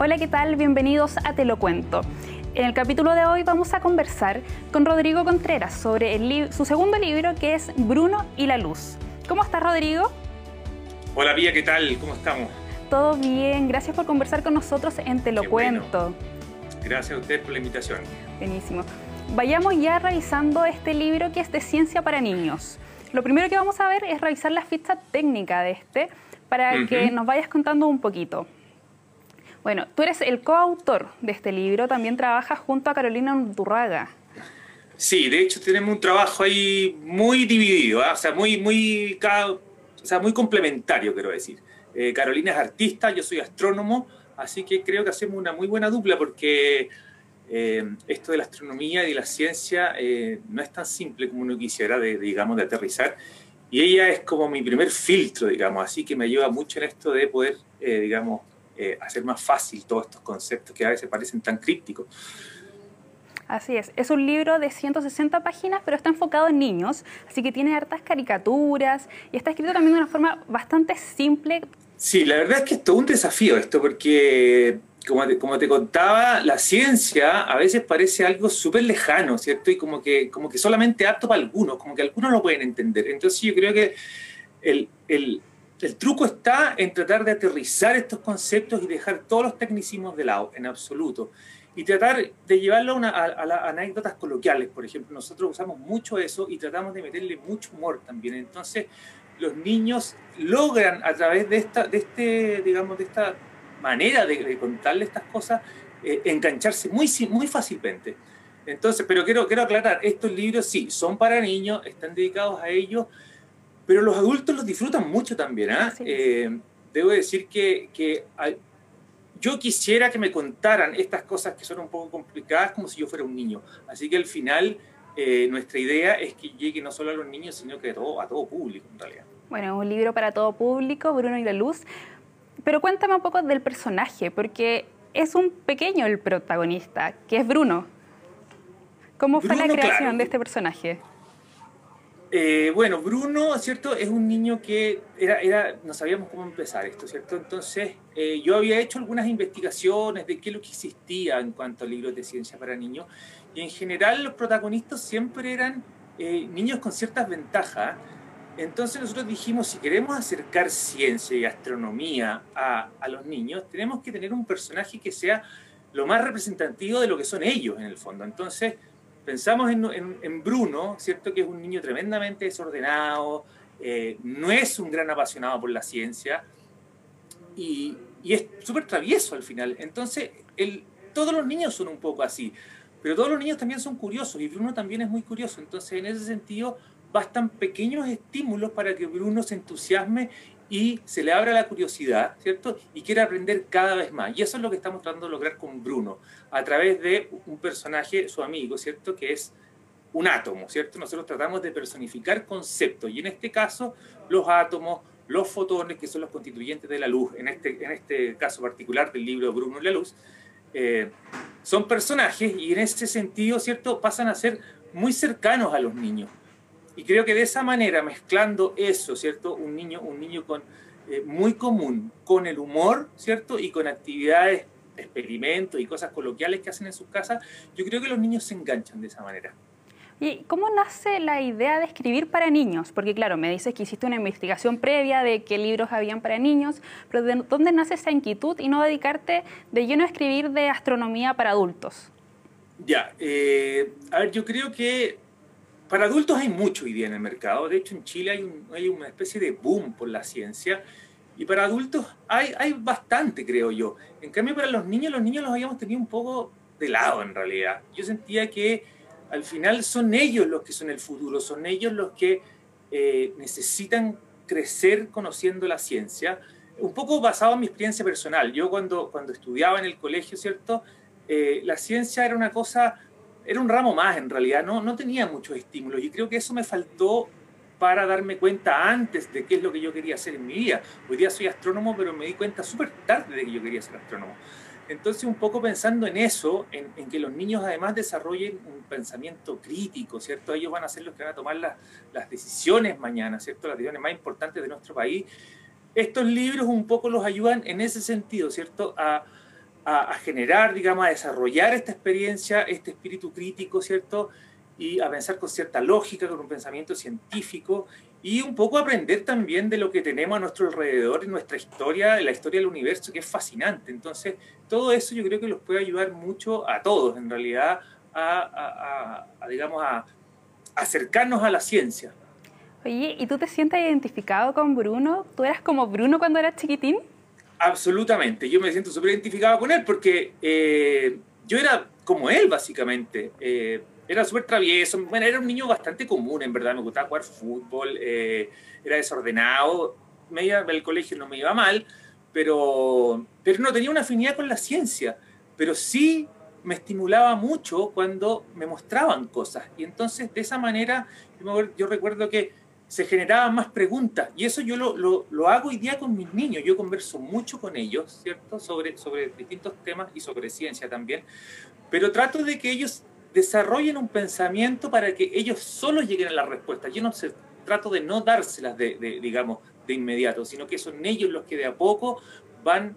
Hola, ¿qué tal? Bienvenidos a Te lo cuento. En el capítulo de hoy vamos a conversar con Rodrigo Contreras sobre su segundo libro que es Bruno y la Luz. ¿Cómo estás, Rodrigo? Hola, Pía, ¿qué tal? ¿Cómo estamos? Todo bien, gracias por conversar con nosotros en Te lo cuento. Gracias a usted por la invitación. Buenísimo. Vayamos ya revisando este libro que es de ciencia para niños. Lo primero que vamos a ver es revisar la ficha técnica de este para que nos vayas contando un poquito. Bueno, tú eres el coautor de este libro, también trabajas junto a Carolina Undurraga. Sí, de hecho tenemos un trabajo ahí muy dividido, ¿ah? o sea, muy, muy, o sea, muy complementario, quiero decir. Eh, Carolina es artista, yo soy astrónomo, así que creo que hacemos una muy buena dupla porque eh, esto de la astronomía y la ciencia eh, no es tan simple como uno quisiera, de, digamos, de aterrizar. Y ella es como mi primer filtro, digamos, así que me ayuda mucho en esto de poder, digamos, eh, hacer más fácil todos estos conceptos que a veces parecen tan crípticos. Así es, es un libro de 160 páginas, pero está enfocado en niños, así que tiene hartas caricaturas y está escrito también de una forma bastante simple. Sí, la verdad es que es todo un desafío esto, porque como te, como te contaba, la ciencia a veces parece algo súper lejano, ¿cierto? Y como que, como que solamente apto para algunos, como que algunos lo pueden entender. Entonces yo creo que el, el, el truco está en tratar de aterrizar estos conceptos y dejar todos los tecnicismos de lado, en absoluto. Y tratar de llevarlo a, las anécdotas coloquiales, por ejemplo. Nosotros usamos mucho eso y tratamos de meterle mucho humor también. Entonces, los niños logran a través de esta, de este, digamos, de esta manera de, contarle estas cosas, eh, engancharse muy, muy fácilmente. Entonces, pero quiero, quiero aclarar, estos libros sí, son para niños, están dedicados a ellos, pero los adultos los disfrutan mucho también. ¿ah? Eh, debo decir que, que yo quisiera que me contaran estas cosas que son un poco complicadas como si yo fuera un niño. Así que al final eh, nuestra idea es que llegue no solo a los niños, sino que a todo, a todo público en realidad. Bueno, un libro para todo público, Bruno y la Luz. Pero cuéntame un poco del personaje, porque es un pequeño el protagonista, que es Bruno. ¿Cómo fue la creación de este personaje? Eh, bueno, Bruno, ¿cierto? Es un niño que era, era, no sabíamos cómo empezar esto, ¿cierto? Entonces, eh, yo había hecho algunas investigaciones de qué es lo que existía en cuanto a libros de ciencia para niños, y en general los protagonistas siempre eran eh, niños con ciertas ventajas. Entonces nosotros dijimos, si queremos acercar ciencia y astronomía a, a los niños, tenemos que tener un personaje que sea lo más representativo de lo que son ellos en el fondo. Entonces, pensamos en, Bruno, ¿cierto? Que es un niño tremendamente desordenado, eh, no es un gran apasionado por la ciencia y, es súper travieso al final. Entonces, todos los niños son un poco así, pero todos los niños también son curiosos y Bruno también es muy curioso. Entonces, en ese sentido, bastan pequeños estímulos para que Bruno se entusiasme y se le abra la curiosidad, ¿cierto? Y quiere aprender cada vez más. Y eso es lo que estamos tratando de lograr con Bruno, a través de un personaje, su amigo, ¿cierto? Que es un átomo, ¿cierto? Nosotros tratamos de personificar conceptos, y en este caso, los átomos, los fotones, que son los constituyentes de la luz, en este, en este caso particular del libro Bruno y la luz, eh, son personajes y en ese sentido, ¿cierto? Pasan a ser muy cercanos a los niños. Y creo que de esa manera, mezclando eso, ¿cierto? Un niño, un niño con, eh, muy común, con el humor, ¿cierto? Y con actividades, experimentos y cosas coloquiales que hacen en sus casas, yo creo que los niños se enganchan de esa manera. ¿Y cómo nace la idea de escribir para niños? Porque claro, me dices que hiciste una investigación previa de qué libros habían para niños, pero ¿de dónde nace esa inquietud y no dedicarte de lleno a escribir de astronomía para adultos? Ya, eh, a ver, yo creo que para adultos hay mucho hoy día en el mercado. De hecho, en Chile hay, hay una especie de boom por la ciencia. Y para adultos hay, hay bastante, creo yo. En cambio, para los niños, los niños los habíamos tenido un poco de lado en realidad. Yo sentía que al final son ellos los que son el futuro, son ellos los que eh, necesitan crecer conociendo la ciencia. Un poco basado en mi experiencia personal. Yo cuando, cuando estudiaba en el colegio, ¿cierto? Eh, la ciencia era una cosa era un ramo más en realidad, no, no tenía muchos estímulos y creo que eso me faltó para darme cuenta antes de qué es lo que yo quería hacer en mi vida. Hoy día soy astrónomo, pero me di cuenta súper tarde de que yo quería ser astrónomo. Entonces, un poco pensando en eso, en, que los niños además desarrollen un pensamiento crítico, ¿cierto? Ellos van a ser los que van a tomar las, las decisiones mañana, ¿cierto? Las decisiones más importantes de nuestro país. Estos libros un poco los ayudan en ese sentido, ¿cierto? A, a, generar, digamos, a desarrollar esta experiencia, este espíritu crítico, ¿cierto? Y a pensar con cierta lógica, con un pensamiento científico y un poco aprender también de lo que tenemos a nuestro alrededor, nuestra historia, la historia del universo, que es fascinante. Entonces, todo eso yo creo que los puede ayudar mucho a todos, en realidad, a, digamos, a acercarnos a la ciencia. Oye, ¿y tú te sientes identificado con Bruno? ¿Tú eras como Bruno cuando eras chiquitín? Absolutamente, yo me siento súper identificado con él porque eh, yo era como él, básicamente. Eh, era súper travieso, bueno, era un niño bastante común, en verdad, me gustaba jugar fútbol, eh, era desordenado, me iba, el colegio no me iba mal, pero, pero no tenía una afinidad con la ciencia, pero sí me estimulaba mucho cuando me mostraban cosas. Y entonces, de esa manera, yo recuerdo que se generaban más preguntas. Y eso yo lo, lo, lo, hago hoy día con mis niños. Yo converso mucho con ellos, ¿cierto? Sobre, sobre distintos temas y sobre ciencia también. Pero trato de que ellos desarrollen un pensamiento para que ellos solo lleguen a la respuesta. Yo no trato de no dárselas, de, de, digamos, de inmediato, sino que son ellos los que de a poco van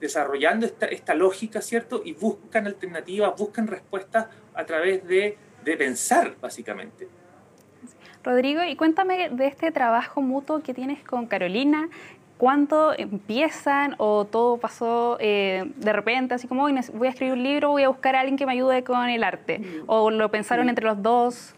desarrollando esta, esta lógica, ¿cierto? Y buscan alternativas, buscan respuestas a través de, de pensar, básicamente. Rodrigo, y cuéntame de este trabajo mutuo que tienes con Carolina. ¿Cuándo empiezan o todo pasó eh, de repente, así como voy a escribir un libro, voy a buscar a alguien que me ayude con el arte? Mm. ¿O lo pensaron mm. entre los dos?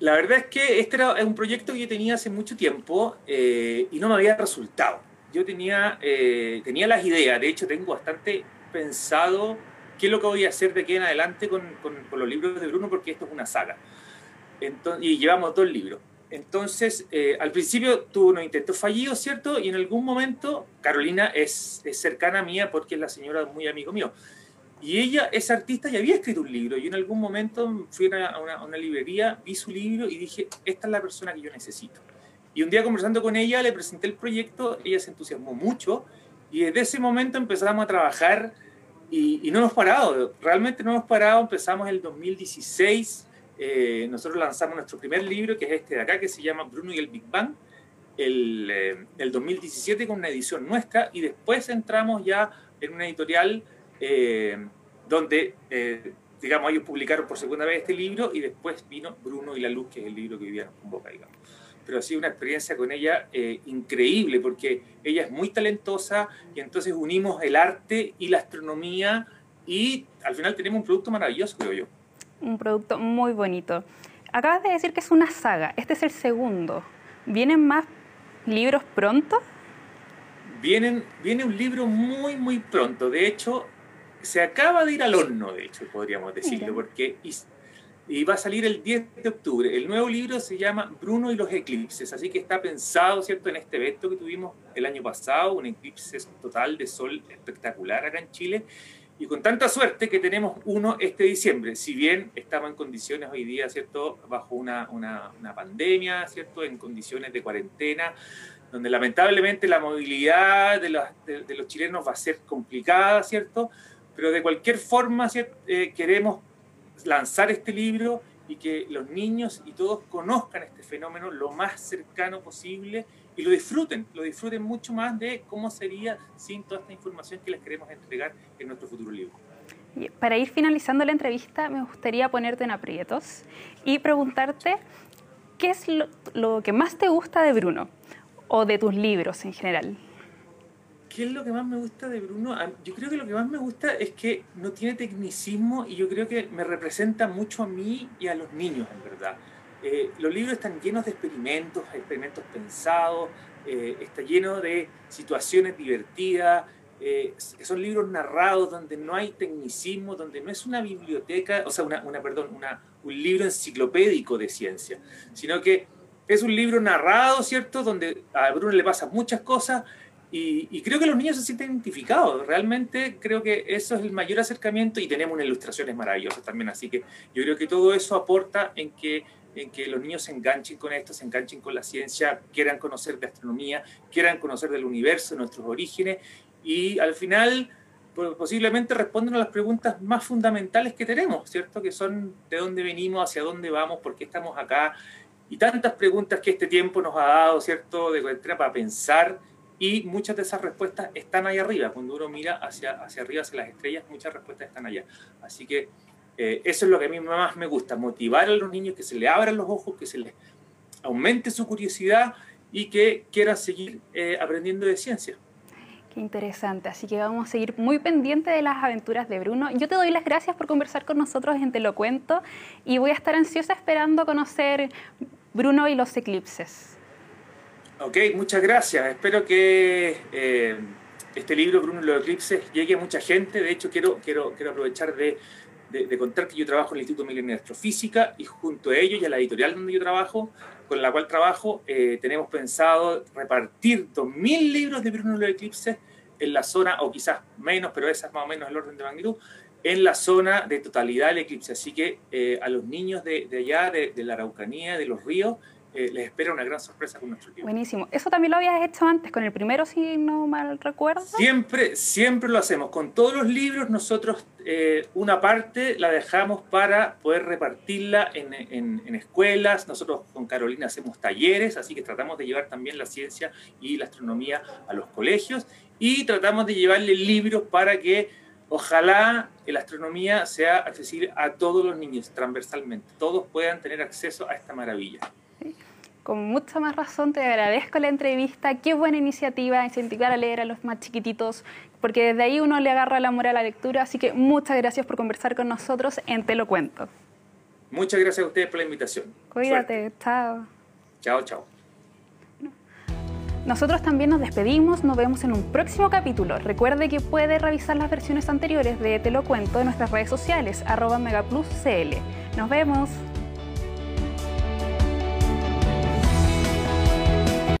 La verdad es que este era un proyecto que yo tenía hace mucho tiempo eh, y no me había resultado. Yo tenía, eh, tenía las ideas, de hecho tengo bastante pensado qué es lo que voy a hacer de aquí en adelante con, con los libros de Bruno, porque esto es una saga y llevamos dos libros. Entonces, eh, al principio tuvo unos intentos fallidos, ¿cierto? Y en algún momento, Carolina es, cercana a mía porque es la señora muy amigo mío. Y ella es artista y había escrito un libro. Y en algún momento fui a una, una, librería, vi su libro y dije, esta es la persona que yo necesito. Y un día conversando con ella, le presenté el proyecto, ella se entusiasmó mucho y desde ese momento empezamos a trabajar y, y no hemos parado, realmente no hemos parado, empezamos el 2016 eh, nosotros lanzamos nuestro primer libro, que es este de acá, que se llama Bruno y el Big Bang, el, 2017 eh, con una edición nuestra, y después entramos ya en una editorial eh, donde, digamos, ellos publicaron por segunda vez este libro, y después vino Bruno y la Luz, que es el libro que vivían con Boca, digamos. Pero ha sido una experiencia con ella increíble, porque ella es muy talentosa, y entonces unimos el arte y la astronomía, y al final tenemos un producto maravilloso, creo yo un producto muy bonito. Acabas de decir que es una saga, este es el segundo. ¿Vienen más libros pronto? Vienen, viene un libro muy, muy pronto. De hecho, se acaba de ir al horno, de hecho, podríamos decirlo, porque y, va a salir el 10 de octubre. El nuevo libro se llama Bruno y los eclipses, así que está pensado, ¿cierto?, en este evento que tuvimos el año pasado, un eclipse total de sol espectacular acá en Chile, y con tanta suerte que tenemos uno este diciembre, si bien estamos en condiciones hoy día, ¿cierto?, bajo una, una, una pandemia, ¿cierto?, en condiciones de cuarentena, donde lamentablemente la movilidad de los, de, los chilenos va a ser complicada, ¿cierto? Pero de cualquier forma eh, queremos lanzar este libro y que los niños y todos conozcan este fenómeno lo más cercano posible y lo disfruten, lo disfruten mucho más de cómo sería sin toda esta información que les queremos entregar en nuestro futuro libro. Para ir finalizando la entrevista, me gustaría ponerte en aprietos y preguntarte qué es lo, lo que más te gusta de Bruno o de tus libros en general. ¿Qué es lo que más me gusta de Bruno? Yo creo que lo que más me gusta es que no tiene tecnicismo y yo creo que me representa mucho a mí y a los niños, en verdad. Eh, los libros están llenos de experimentos, experimentos pensados, eh, está lleno de situaciones divertidas, eh, son libros narrados donde no hay tecnicismo, donde no es una biblioteca, o sea, una, una perdón, una, un libro enciclopédico de ciencia, sino que es un libro narrado, ¿cierto? Donde a Bruno le pasan muchas cosas y, y, creo que los niños se sienten identificados. Realmente creo que eso es el mayor acercamiento y tenemos unas ilustraciones maravillosas también. Así que yo creo que todo eso aporta en que en que los niños se enganchen con esto, se enganchen con la ciencia, quieran conocer de astronomía, quieran conocer del universo, nuestros orígenes y al final posiblemente respondan a las preguntas más fundamentales que tenemos, ¿cierto? Que son de dónde venimos, hacia dónde vamos, por qué estamos acá y tantas preguntas que este tiempo nos ha dado, ¿cierto? De para pensar y muchas de esas respuestas están ahí arriba. Cuando uno mira hacia, hacia arriba, hacia las estrellas, muchas respuestas están allá. Así que eh, eso es lo que a mí más me gusta, motivar a los niños que se les abran los ojos, que se les aumente su curiosidad y que quieran seguir eh, aprendiendo de ciencia. Qué interesante, así que vamos a seguir muy pendientes de las aventuras de Bruno. Yo te doy las gracias por conversar con nosotros en Te lo cuento y voy a estar ansiosa esperando conocer Bruno y los eclipses. Ok, muchas gracias. Espero que eh, este libro, Bruno y los eclipses, llegue a mucha gente. De hecho, quiero, quiero, quiero aprovechar de, de, contar que yo trabajo en el Instituto Milenio de Astrofísica y junto a ellos y a la editorial donde yo trabajo, con la cual trabajo, eh, tenemos pensado repartir 2.000 libros de Bruno y los eclipses en la zona, o quizás menos, pero esa es más o menos el orden de magnitud, en la zona de totalidad del eclipse. Así que eh, a los niños de, de allá, de, de, la Araucanía, de los ríos, eh, les espera una gran sorpresa con nuestro libro. Buenísimo. ¿Eso también lo habías hecho antes, con el primero, si no mal recuerdo? Siempre, siempre lo hacemos. Con todos los libros nosotros eh, una parte la dejamos para poder repartirla en, en, en, escuelas. Nosotros con Carolina hacemos talleres, así que tratamos de llevar también la ciencia y la astronomía a los colegios y tratamos de llevarle libros para que ojalá la astronomía sea accesible a todos los niños transversalmente. Todos puedan tener acceso a esta maravilla. Con mucha más razón te agradezco la entrevista. Qué buena iniciativa incentivar a leer a los más chiquititos, porque desde ahí uno le agarra el amor a la lectura. Así que muchas gracias por conversar con nosotros en Te lo cuento. Muchas gracias a ustedes por la invitación. Cuídate, Suerte. chao. Chao, chao. Nosotros también nos despedimos, nos vemos en un próximo capítulo. Recuerde que puede revisar las versiones anteriores de Te lo cuento en nuestras redes sociales, arroba megapluscl. Nos vemos.